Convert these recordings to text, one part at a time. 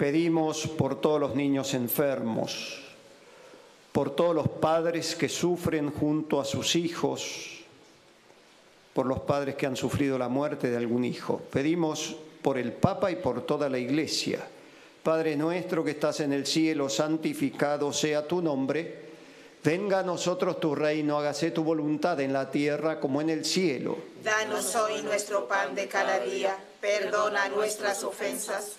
Pedimos por todos los niños enfermos, por todos los padres que sufren junto a sus hijos, por los padres que han sufrido la muerte de algún hijo. Pedimos por el Papa y por toda la Iglesia. Padre nuestro que estás en el cielo, santificado sea tu nombre. Venga a nosotros tu reino, hágase tu voluntad en la tierra como en el cielo. Danos hoy nuestro pan de cada día, perdona nuestras ofensas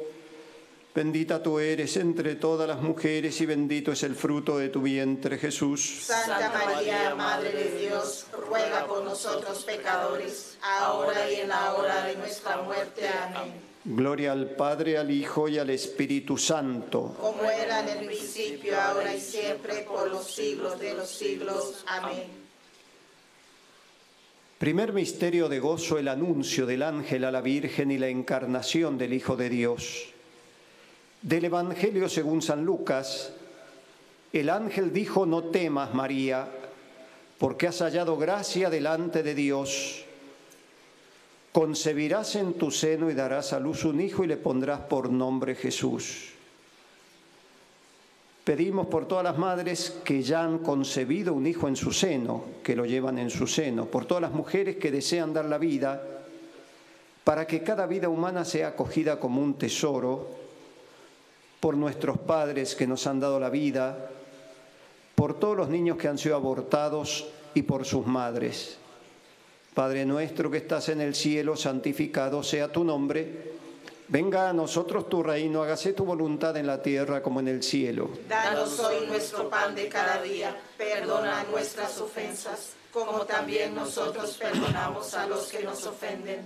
Bendita tú eres entre todas las mujeres y bendito es el fruto de tu vientre, Jesús. Santa María, Madre de Dios, ruega por nosotros pecadores, ahora y en la hora de nuestra muerte. Amén. Gloria al Padre, al Hijo y al Espíritu Santo. Como era en el principio, ahora y siempre, por los siglos de los siglos. Amén. Primer misterio de gozo, el anuncio del ángel a la Virgen y la encarnación del Hijo de Dios. Del Evangelio según San Lucas, el ángel dijo, no temas María, porque has hallado gracia delante de Dios. Concebirás en tu seno y darás a luz un hijo y le pondrás por nombre Jesús. Pedimos por todas las madres que ya han concebido un hijo en su seno, que lo llevan en su seno, por todas las mujeres que desean dar la vida, para que cada vida humana sea acogida como un tesoro por nuestros padres que nos han dado la vida, por todos los niños que han sido abortados y por sus madres. Padre nuestro que estás en el cielo, santificado sea tu nombre. Venga a nosotros tu reino, hágase tu voluntad en la tierra como en el cielo. Danos hoy nuestro pan de cada día, perdona nuestras ofensas, como también nosotros perdonamos a los que nos ofenden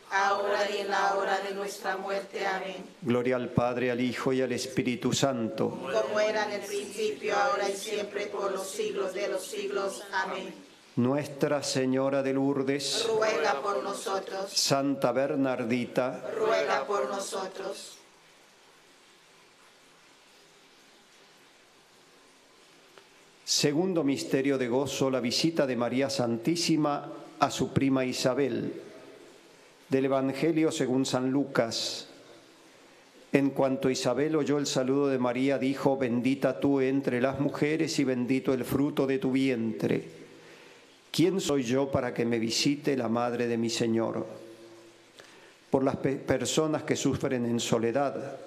ahora y en la hora de nuestra muerte. Amén. Gloria al Padre, al Hijo y al Espíritu Santo. Como era en el principio, ahora y siempre, por los siglos de los siglos. Amén. Nuestra Señora de Lourdes, Ruega por nosotros, Santa Bernardita, ruega por nosotros. Segundo misterio de gozo, la visita de María Santísima a su prima Isabel. Del Evangelio según San Lucas. En cuanto Isabel oyó el saludo de María, dijo, bendita tú entre las mujeres y bendito el fruto de tu vientre. ¿Quién soy yo para que me visite la madre de mi Señor? Por las pe- personas que sufren en soledad,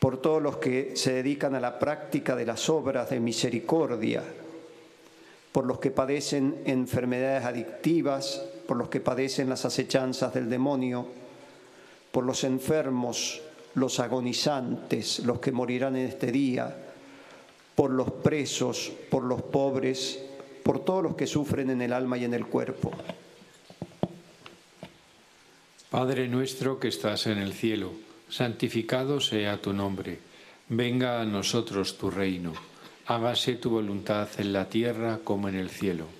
por todos los que se dedican a la práctica de las obras de misericordia, por los que padecen enfermedades adictivas, por los que padecen las acechanzas del demonio, por los enfermos, los agonizantes, los que morirán en este día, por los presos, por los pobres, por todos los que sufren en el alma y en el cuerpo. Padre nuestro que estás en el cielo, santificado sea tu nombre. Venga a nosotros tu reino. Hágase tu voluntad en la tierra como en el cielo.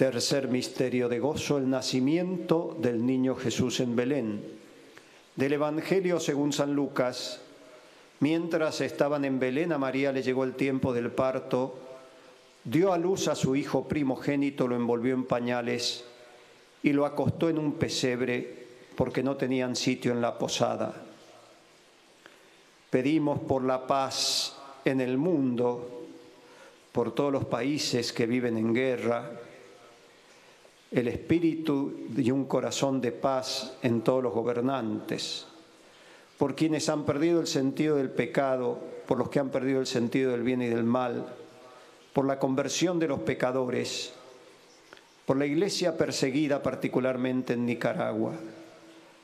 Tercer misterio de gozo, el nacimiento del niño Jesús en Belén. Del Evangelio según San Lucas, mientras estaban en Belén, a María le llegó el tiempo del parto, dio a luz a su hijo primogénito, lo envolvió en pañales y lo acostó en un pesebre porque no tenían sitio en la posada. Pedimos por la paz en el mundo, por todos los países que viven en guerra, el espíritu y un corazón de paz en todos los gobernantes, por quienes han perdido el sentido del pecado, por los que han perdido el sentido del bien y del mal, por la conversión de los pecadores, por la iglesia perseguida particularmente en Nicaragua.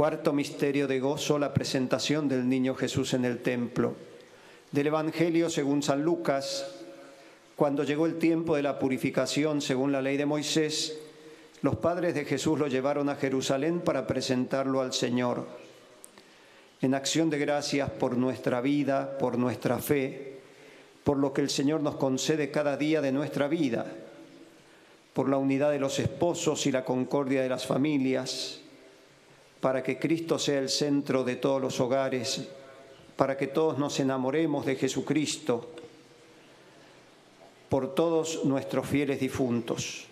Cuarto misterio de gozo, la presentación del niño Jesús en el templo. Del Evangelio según San Lucas, cuando llegó el tiempo de la purificación según la ley de Moisés, los padres de Jesús lo llevaron a Jerusalén para presentarlo al Señor. En acción de gracias por nuestra vida, por nuestra fe, por lo que el Señor nos concede cada día de nuestra vida, por la unidad de los esposos y la concordia de las familias, para que Cristo sea el centro de todos los hogares, para que todos nos enamoremos de Jesucristo, por todos nuestros fieles difuntos.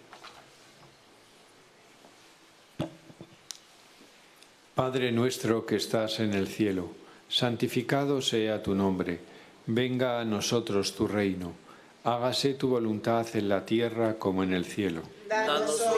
Padre nuestro que estás en el cielo, santificado sea tu nombre, venga a nosotros tu reino, hágase tu voluntad en la tierra como en el cielo. Danos hoy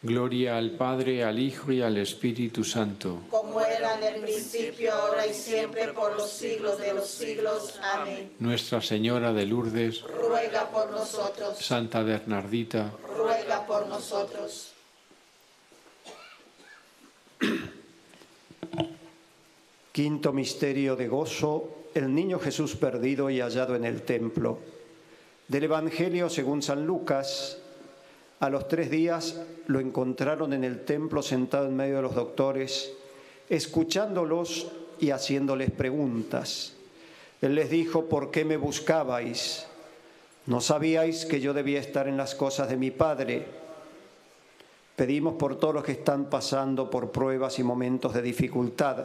Gloria al Padre, al Hijo y al Espíritu Santo. Como era en el principio, ahora y siempre, por los siglos de los siglos. Amén. Nuestra Señora de Lourdes, Ruega por nosotros, Santa Bernardita, ruega por nosotros. Quinto misterio de gozo, el niño Jesús perdido y hallado en el templo. Del Evangelio según San Lucas, a los tres días lo encontraron en el templo sentado en medio de los doctores, escuchándolos y haciéndoles preguntas. Él les dijo, ¿por qué me buscabais? ¿No sabíais que yo debía estar en las cosas de mi Padre? Pedimos por todos los que están pasando por pruebas y momentos de dificultad,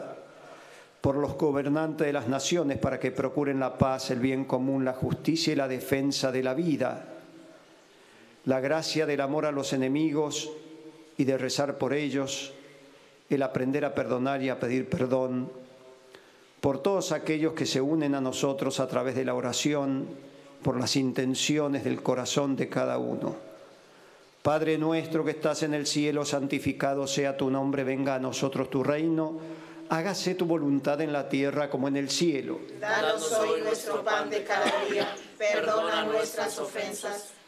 por los gobernantes de las naciones para que procuren la paz, el bien común, la justicia y la defensa de la vida, la gracia del amor a los enemigos y de rezar por ellos, el aprender a perdonar y a pedir perdón, por todos aquellos que se unen a nosotros a través de la oración, por las intenciones del corazón de cada uno. Padre nuestro que estás en el cielo, santificado sea tu nombre, venga a nosotros tu reino, hágase tu voluntad en la tierra como en el cielo. Danos hoy nuestro pan de cada día, perdona nuestras ofensas,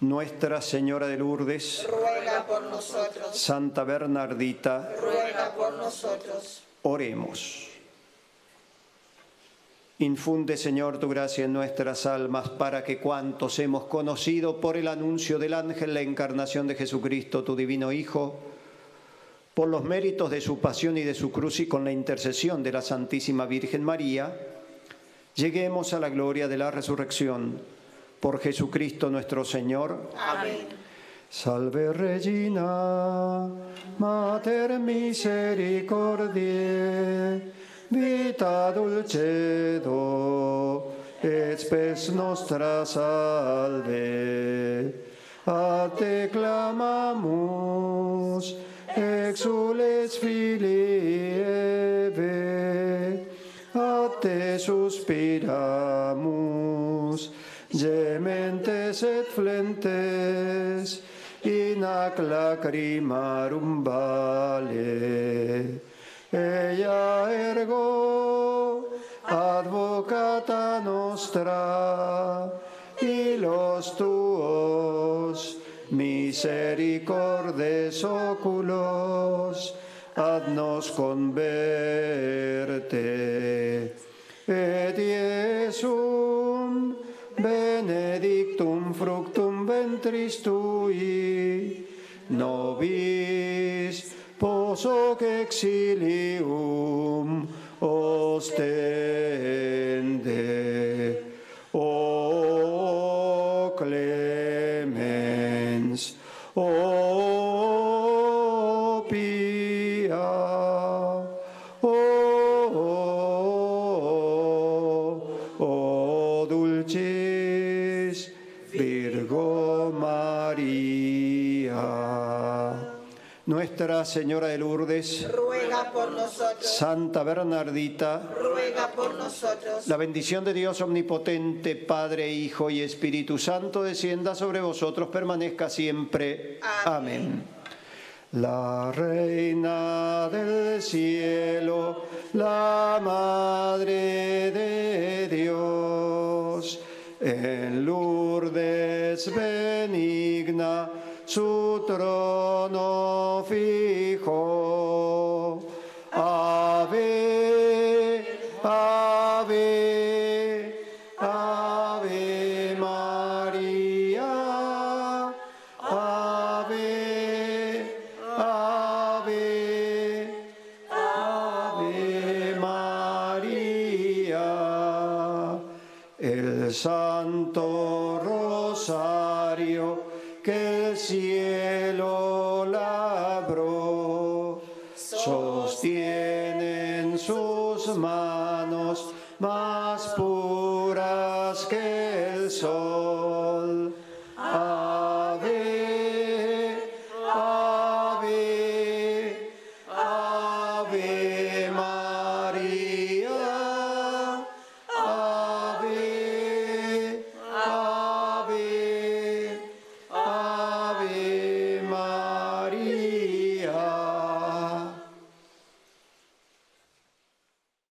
Nuestra Señora de Lourdes, Ruega por nosotros, Santa Bernardita, ruega por nosotros. oremos. Infunde, Señor, tu gracia en nuestras almas para que cuantos hemos conocido por el anuncio del ángel la encarnación de Jesucristo, tu divino Hijo, por los méritos de su pasión y de su cruz y con la intercesión de la Santísima Virgen María, lleguemos a la gloria de la resurrección. Por Jesucristo nuestro Señor. Amén. Salve Regina, Mater misericordiae, vita dulcedo, et spes nostra salve. A te clamamus, exules filii Eve, a te suspiramus, gementes et flentes, in ac lacrimarum vale. Ella ergo, advocata nostra, y los tuos misericordes oculos, adnos converte. Et Iesum benedictum fructum ventris tui, nobis posoc exilium ostende. O clemens, o pia, Nuestra Señora de Lourdes, Ruega por nosotros, Santa Bernardita, ruega por nosotros. la bendición de Dios omnipotente, Padre, Hijo y Espíritu Santo, descienda sobre vosotros, permanezca siempre. Amén. La Reina del Cielo, la Madre de Dios, en Lourdes benigna, su trono fijo.